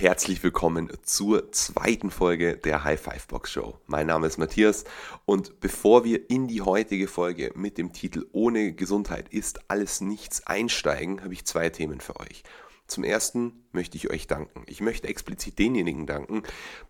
Herzlich willkommen zur zweiten Folge der High Five Box Show. Mein Name ist Matthias und bevor wir in die heutige Folge mit dem Titel Ohne Gesundheit ist alles nichts einsteigen, habe ich zwei Themen für euch. Zum ersten möchte ich euch danken. Ich möchte explizit denjenigen danken,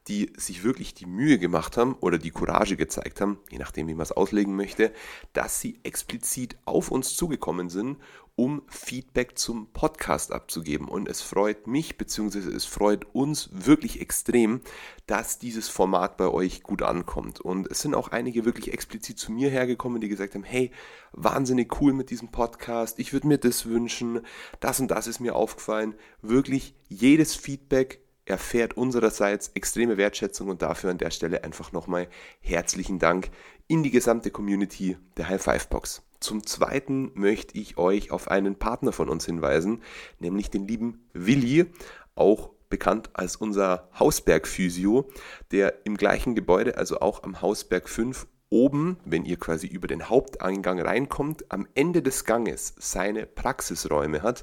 die sich wirklich die Mühe gemacht haben oder die Courage gezeigt haben, je nachdem, wie man es auslegen möchte, dass sie explizit auf uns zugekommen sind um Feedback zum Podcast abzugeben. Und es freut mich, beziehungsweise es freut uns wirklich extrem, dass dieses Format bei euch gut ankommt. Und es sind auch einige wirklich explizit zu mir hergekommen, die gesagt haben, hey, wahnsinnig cool mit diesem Podcast, ich würde mir das wünschen, das und das ist mir aufgefallen. Wirklich jedes Feedback erfährt unsererseits extreme Wertschätzung und dafür an der Stelle einfach nochmal herzlichen Dank in die gesamte Community der High Five Box. Zum Zweiten möchte ich euch auf einen Partner von uns hinweisen, nämlich den lieben Willi, auch bekannt als unser Hausberg-Physio, der im gleichen Gebäude, also auch am Hausberg 5, oben, wenn ihr quasi über den Haupteingang reinkommt, am Ende des Ganges seine Praxisräume hat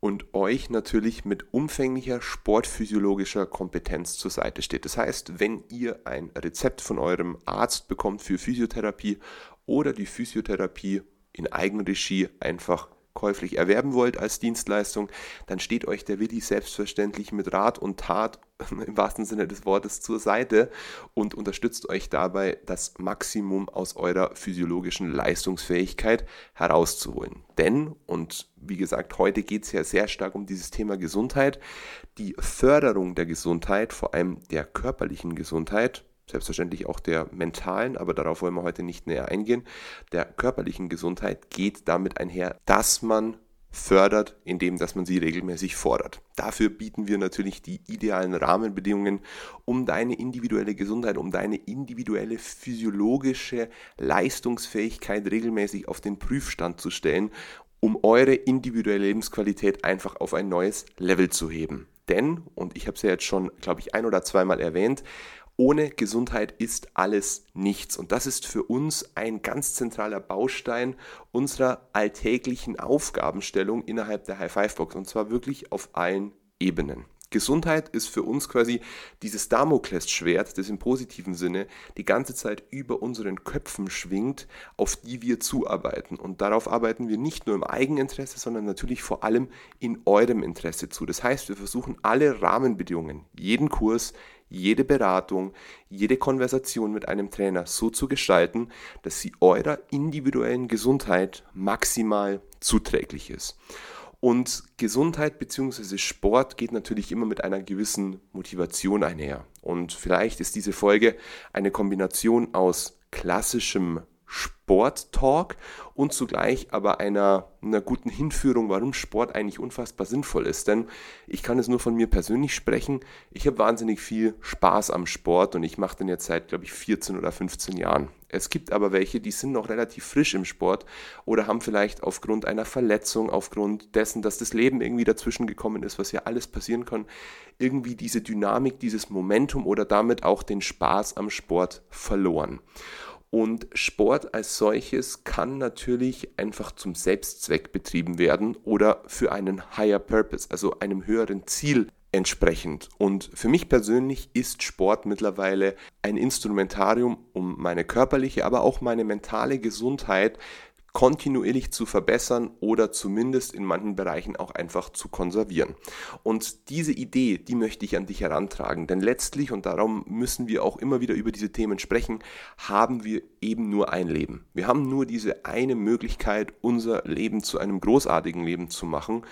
und euch natürlich mit umfänglicher sportphysiologischer Kompetenz zur Seite steht. Das heißt, wenn ihr ein Rezept von eurem Arzt bekommt für Physiotherapie oder die Physiotherapie in Eigenregie einfach käuflich erwerben wollt als Dienstleistung, dann steht euch der Willi selbstverständlich mit Rat und Tat im wahrsten Sinne des Wortes zur Seite und unterstützt euch dabei, das Maximum aus eurer physiologischen Leistungsfähigkeit herauszuholen. Denn, und wie gesagt, heute geht es ja sehr stark um dieses Thema Gesundheit, die Förderung der Gesundheit, vor allem der körperlichen Gesundheit, selbstverständlich auch der mentalen, aber darauf wollen wir heute nicht näher eingehen, der körperlichen Gesundheit geht damit einher, dass man fördert, indem dass man sie regelmäßig fordert. Dafür bieten wir natürlich die idealen Rahmenbedingungen, um deine individuelle Gesundheit, um deine individuelle physiologische Leistungsfähigkeit regelmäßig auf den Prüfstand zu stellen, um eure individuelle Lebensqualität einfach auf ein neues Level zu heben. Denn, und ich habe es ja jetzt schon, glaube ich, ein oder zweimal erwähnt, ohne Gesundheit ist alles nichts. Und das ist für uns ein ganz zentraler Baustein unserer alltäglichen Aufgabenstellung innerhalb der High Five Box. Und zwar wirklich auf allen Ebenen. Gesundheit ist für uns quasi dieses Damoklesschwert, das im positiven Sinne die ganze Zeit über unseren Köpfen schwingt, auf die wir zuarbeiten. Und darauf arbeiten wir nicht nur im Eigeninteresse, sondern natürlich vor allem in eurem Interesse zu. Das heißt, wir versuchen alle Rahmenbedingungen, jeden Kurs, jede Beratung, jede Konversation mit einem Trainer so zu gestalten, dass sie eurer individuellen Gesundheit maximal zuträglich ist. Und Gesundheit bzw. Sport geht natürlich immer mit einer gewissen Motivation einher. Und vielleicht ist diese Folge eine Kombination aus klassischem Sport-Talk und zugleich aber einer, einer guten Hinführung, warum Sport eigentlich unfassbar sinnvoll ist. Denn ich kann es nur von mir persönlich sprechen. Ich habe wahnsinnig viel Spaß am Sport und ich mache den jetzt seit, glaube ich, 14 oder 15 Jahren. Es gibt aber welche, die sind noch relativ frisch im Sport oder haben vielleicht aufgrund einer Verletzung, aufgrund dessen, dass das Leben irgendwie dazwischen gekommen ist, was ja alles passieren kann, irgendwie diese Dynamik, dieses Momentum oder damit auch den Spaß am Sport verloren. Und Sport als solches kann natürlich einfach zum Selbstzweck betrieben werden oder für einen Higher Purpose, also einem höheren Ziel entsprechend. Und für mich persönlich ist Sport mittlerweile ein Instrumentarium, um meine körperliche, aber auch meine mentale Gesundheit kontinuierlich zu verbessern oder zumindest in manchen Bereichen auch einfach zu konservieren. Und diese Idee, die möchte ich an dich herantragen, denn letztlich, und darum müssen wir auch immer wieder über diese Themen sprechen, haben wir eben nur ein Leben. Wir haben nur diese eine Möglichkeit, unser Leben zu einem großartigen Leben zu machen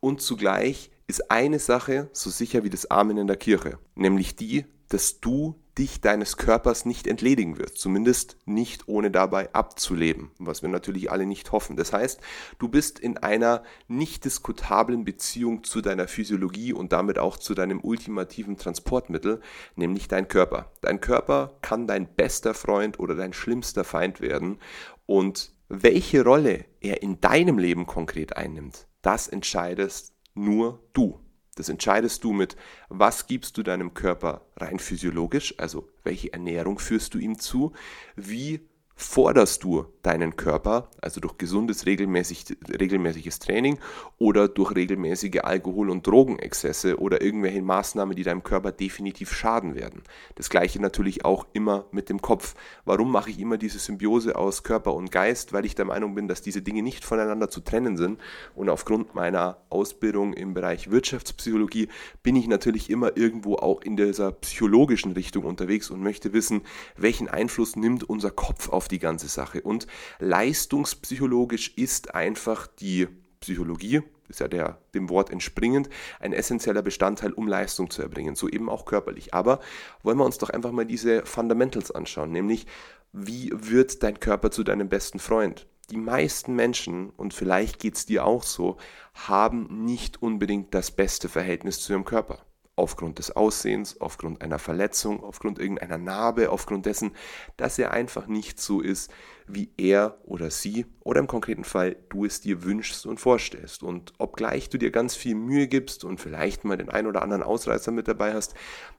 und zugleich ist eine Sache so sicher wie das Amen in der Kirche, nämlich die, dass du dich deines Körpers nicht entledigen wirst, zumindest nicht ohne dabei abzuleben, was wir natürlich alle nicht hoffen. Das heißt, du bist in einer nicht diskutablen Beziehung zu deiner Physiologie und damit auch zu deinem ultimativen Transportmittel, nämlich dein Körper. Dein Körper kann dein bester Freund oder dein schlimmster Feind werden und welche Rolle er in deinem Leben konkret einnimmt, das entscheidest nur du. Das entscheidest du mit, was gibst du deinem Körper rein physiologisch, also welche Ernährung führst du ihm zu, wie forderst du deinen Körper, also durch gesundes, regelmäßig, regelmäßiges Training oder durch regelmäßige Alkohol- und Drogenexzesse oder irgendwelche Maßnahmen, die deinem Körper definitiv schaden werden. Das gleiche natürlich auch immer mit dem Kopf. Warum mache ich immer diese Symbiose aus Körper und Geist? Weil ich der Meinung bin, dass diese Dinge nicht voneinander zu trennen sind. Und aufgrund meiner Ausbildung im Bereich Wirtschaftspsychologie bin ich natürlich immer irgendwo auch in dieser psychologischen Richtung unterwegs und möchte wissen, welchen Einfluss nimmt unser Kopf auf die ganze Sache. Und leistungspsychologisch ist einfach die Psychologie, ist ja der, dem Wort entspringend, ein essentieller Bestandteil, um Leistung zu erbringen, so eben auch körperlich. Aber wollen wir uns doch einfach mal diese Fundamentals anschauen, nämlich wie wird dein Körper zu deinem besten Freund? Die meisten Menschen, und vielleicht geht es dir auch so, haben nicht unbedingt das beste Verhältnis zu ihrem Körper aufgrund des Aussehens, aufgrund einer Verletzung, aufgrund irgendeiner Narbe, aufgrund dessen, dass er einfach nicht so ist, wie er oder sie oder im konkreten Fall du es dir wünschst und vorstellst. Und obgleich du dir ganz viel Mühe gibst und vielleicht mal den einen oder anderen Ausreißer mit dabei hast,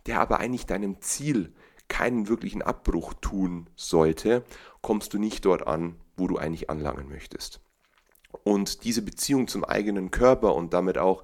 der aber eigentlich deinem Ziel keinen wirklichen Abbruch tun sollte, kommst du nicht dort an, wo du eigentlich anlangen möchtest. Und diese Beziehung zum eigenen Körper und damit auch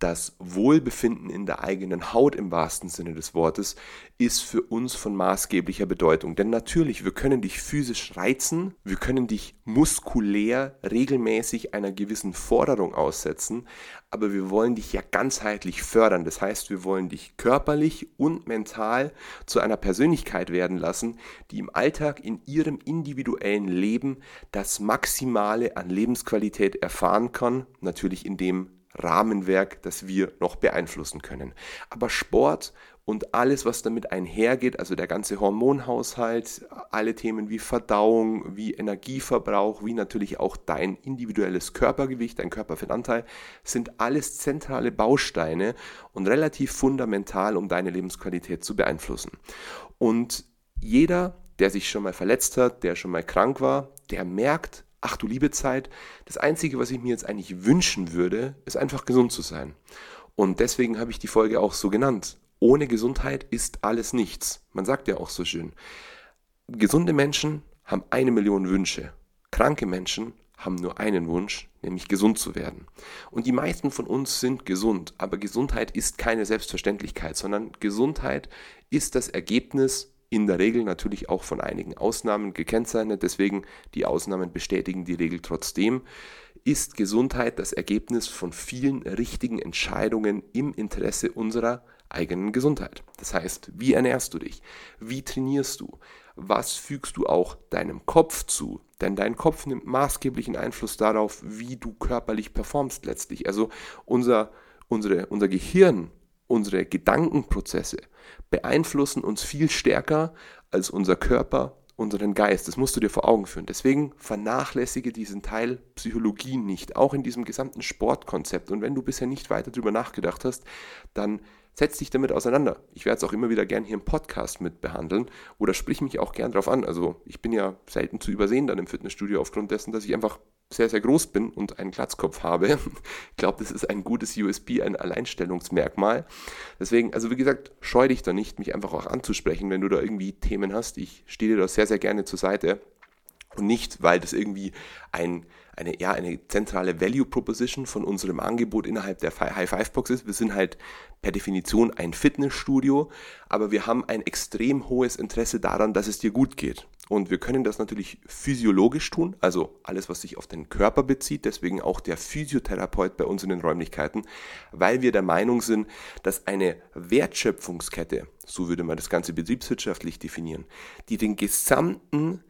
das Wohlbefinden in der eigenen Haut im wahrsten Sinne des Wortes ist für uns von maßgeblicher Bedeutung. Denn natürlich, wir können dich physisch reizen, wir können dich muskulär regelmäßig einer gewissen Forderung aussetzen, aber wir wollen dich ja ganzheitlich fördern. Das heißt, wir wollen dich körperlich und mental zu einer Persönlichkeit werden lassen, die im Alltag in ihrem individuellen Leben das Maximale an Lebensqualität erfahren kann, natürlich in dem Rahmenwerk, das wir noch beeinflussen können. Aber Sport und alles, was damit einhergeht, also der ganze Hormonhaushalt, alle Themen wie Verdauung, wie Energieverbrauch, wie natürlich auch dein individuelles Körpergewicht, dein Körperfettanteil, sind alles zentrale Bausteine und relativ fundamental, um deine Lebensqualität zu beeinflussen. Und jeder, der sich schon mal verletzt hat, der schon mal krank war, der merkt, ach du liebe Zeit, das Einzige, was ich mir jetzt eigentlich wünschen würde, ist einfach gesund zu sein. Und deswegen habe ich die Folge auch so genannt. Ohne Gesundheit ist alles nichts. Man sagt ja auch so schön. Gesunde Menschen haben eine Million Wünsche. Kranke Menschen haben nur einen Wunsch, nämlich gesund zu werden. Und die meisten von uns sind gesund, aber Gesundheit ist keine Selbstverständlichkeit, sondern Gesundheit ist das Ergebnis in der Regel natürlich auch von einigen Ausnahmen gekennzeichnet, deswegen die Ausnahmen bestätigen die Regel trotzdem, ist Gesundheit das Ergebnis von vielen richtigen Entscheidungen im Interesse unserer eigenen Gesundheit. Das heißt, wie ernährst du dich? Wie trainierst du? Was fügst du auch deinem Kopf zu? Denn dein Kopf nimmt maßgeblichen Einfluss darauf, wie du körperlich performst letztlich. Also unser, unsere, unser Gehirn unsere Gedankenprozesse beeinflussen uns viel stärker als unser Körper unseren Geist. Das musst du dir vor Augen führen. Deswegen vernachlässige diesen Teil Psychologie nicht, auch in diesem gesamten Sportkonzept. Und wenn du bisher nicht weiter darüber nachgedacht hast, dann setz dich damit auseinander. Ich werde es auch immer wieder gern hier im Podcast mit behandeln oder sprich mich auch gern drauf an. Also ich bin ja selten zu übersehen dann im Fitnessstudio aufgrund dessen, dass ich einfach sehr, sehr groß bin und einen Glatzkopf habe. Ich glaube, das ist ein gutes USP, ein Alleinstellungsmerkmal. Deswegen, also wie gesagt, scheu dich da nicht, mich einfach auch anzusprechen, wenn du da irgendwie Themen hast. Ich stehe dir da sehr, sehr gerne zur Seite. Und nicht, weil das irgendwie ein, eine, ja, eine zentrale Value Proposition von unserem Angebot innerhalb der High Five Box ist. Wir sind halt per Definition ein Fitnessstudio, aber wir haben ein extrem hohes Interesse daran, dass es dir gut geht. Und wir können das natürlich physiologisch tun, also alles, was sich auf den Körper bezieht, deswegen auch der Physiotherapeut bei uns in den Räumlichkeiten, weil wir der Meinung sind, dass eine Wertschöpfungskette, so würde man das Ganze betriebswirtschaftlich definieren, die den gesamten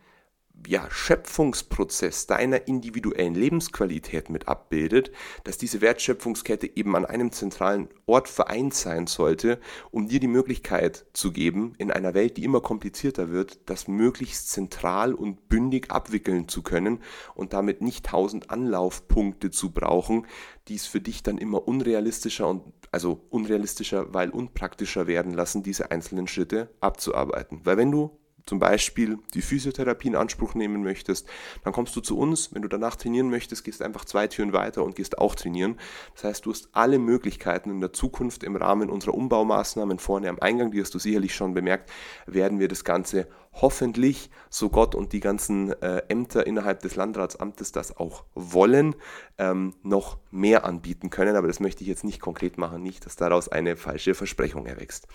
ja, Schöpfungsprozess deiner individuellen Lebensqualität mit abbildet, dass diese Wertschöpfungskette eben an einem zentralen Ort vereint sein sollte, um dir die Möglichkeit zu geben, in einer Welt, die immer komplizierter wird, das möglichst zentral und bündig abwickeln zu können und damit nicht tausend Anlaufpunkte zu brauchen, die es für dich dann immer unrealistischer und also unrealistischer, weil unpraktischer werden lassen, diese einzelnen Schritte abzuarbeiten. Weil wenn du zum Beispiel die Physiotherapie in Anspruch nehmen möchtest, dann kommst du zu uns. Wenn du danach trainieren möchtest, gehst einfach zwei Türen weiter und gehst auch trainieren. Das heißt, du hast alle Möglichkeiten in der Zukunft im Rahmen unserer Umbaumaßnahmen vorne am Eingang, die hast du sicherlich schon bemerkt, werden wir das Ganze hoffentlich, so Gott und die ganzen äh, Ämter innerhalb des Landratsamtes das auch wollen, ähm, noch mehr anbieten können. Aber das möchte ich jetzt nicht konkret machen, nicht, dass daraus eine falsche Versprechung erwächst.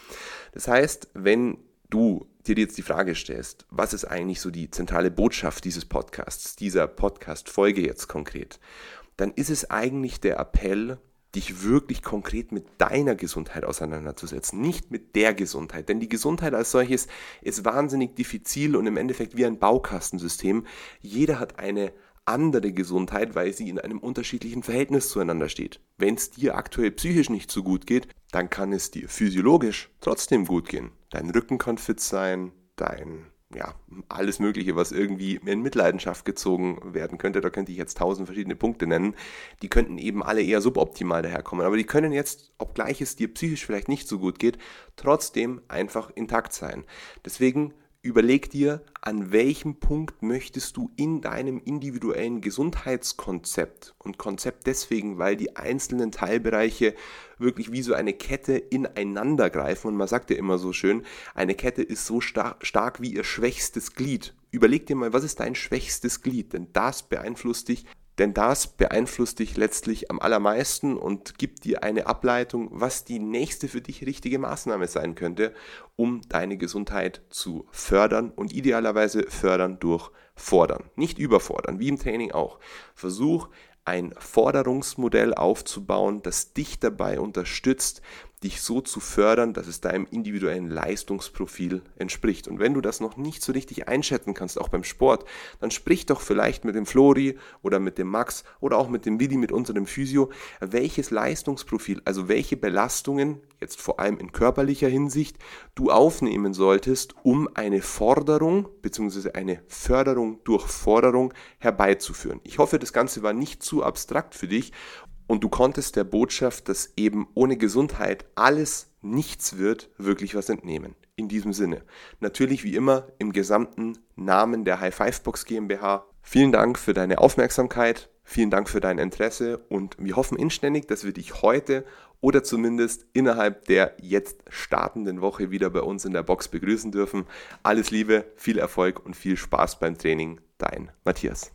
Das heißt, wenn du dir jetzt die Frage stellst, was ist eigentlich so die zentrale Botschaft dieses Podcasts, dieser Podcast-Folge jetzt konkret, dann ist es eigentlich der Appell, dich wirklich konkret mit deiner Gesundheit auseinanderzusetzen, nicht mit der Gesundheit. Denn die Gesundheit als solches ist wahnsinnig diffizil und im Endeffekt wie ein Baukastensystem. Jeder hat eine andere Gesundheit, weil sie in einem unterschiedlichen Verhältnis zueinander steht. Wenn es dir aktuell psychisch nicht so gut geht, dann kann es dir physiologisch trotzdem gut gehen. Dein Rücken kann fit sein, dein ja, alles Mögliche, was irgendwie in Mitleidenschaft gezogen werden könnte. Da könnte ich jetzt tausend verschiedene Punkte nennen. Die könnten eben alle eher suboptimal daherkommen. Aber die können jetzt, obgleich es dir psychisch vielleicht nicht so gut geht, trotzdem einfach intakt sein. Deswegen Überleg dir, an welchem Punkt möchtest du in deinem individuellen Gesundheitskonzept und Konzept deswegen, weil die einzelnen Teilbereiche wirklich wie so eine Kette ineinander greifen und man sagt ja immer so schön, eine Kette ist so star stark wie ihr schwächstes Glied. Überleg dir mal, was ist dein schwächstes Glied, denn das beeinflusst dich denn das beeinflusst dich letztlich am allermeisten und gibt dir eine Ableitung, was die nächste für dich richtige Maßnahme sein könnte, um deine Gesundheit zu fördern und idealerweise fördern durch fordern. Nicht überfordern, wie im Training auch. Versuch ein Forderungsmodell aufzubauen, das dich dabei unterstützt, dich so zu fördern, dass es deinem individuellen Leistungsprofil entspricht. Und wenn du das noch nicht so richtig einschätzen kannst, auch beim Sport, dann sprich doch vielleicht mit dem Flori oder mit dem Max oder auch mit dem Willi, mit unserem Physio, welches Leistungsprofil, also welche Belastungen, jetzt vor allem in körperlicher Hinsicht, du aufnehmen solltest, um eine Forderung bzw. eine Förderung durch Forderung herbeizuführen. Ich hoffe, das Ganze war nicht zu abstrakt für dich und du konntest der Botschaft, dass eben ohne Gesundheit alles nichts wird, wirklich was entnehmen. In diesem Sinne. Natürlich wie immer im gesamten Namen der High Five Box GmbH. Vielen Dank für deine Aufmerksamkeit, vielen Dank für dein Interesse und wir hoffen inständig, dass wir dich heute oder zumindest innerhalb der jetzt startenden Woche wieder bei uns in der Box begrüßen dürfen. Alles Liebe, viel Erfolg und viel Spaß beim Training. Dein Matthias.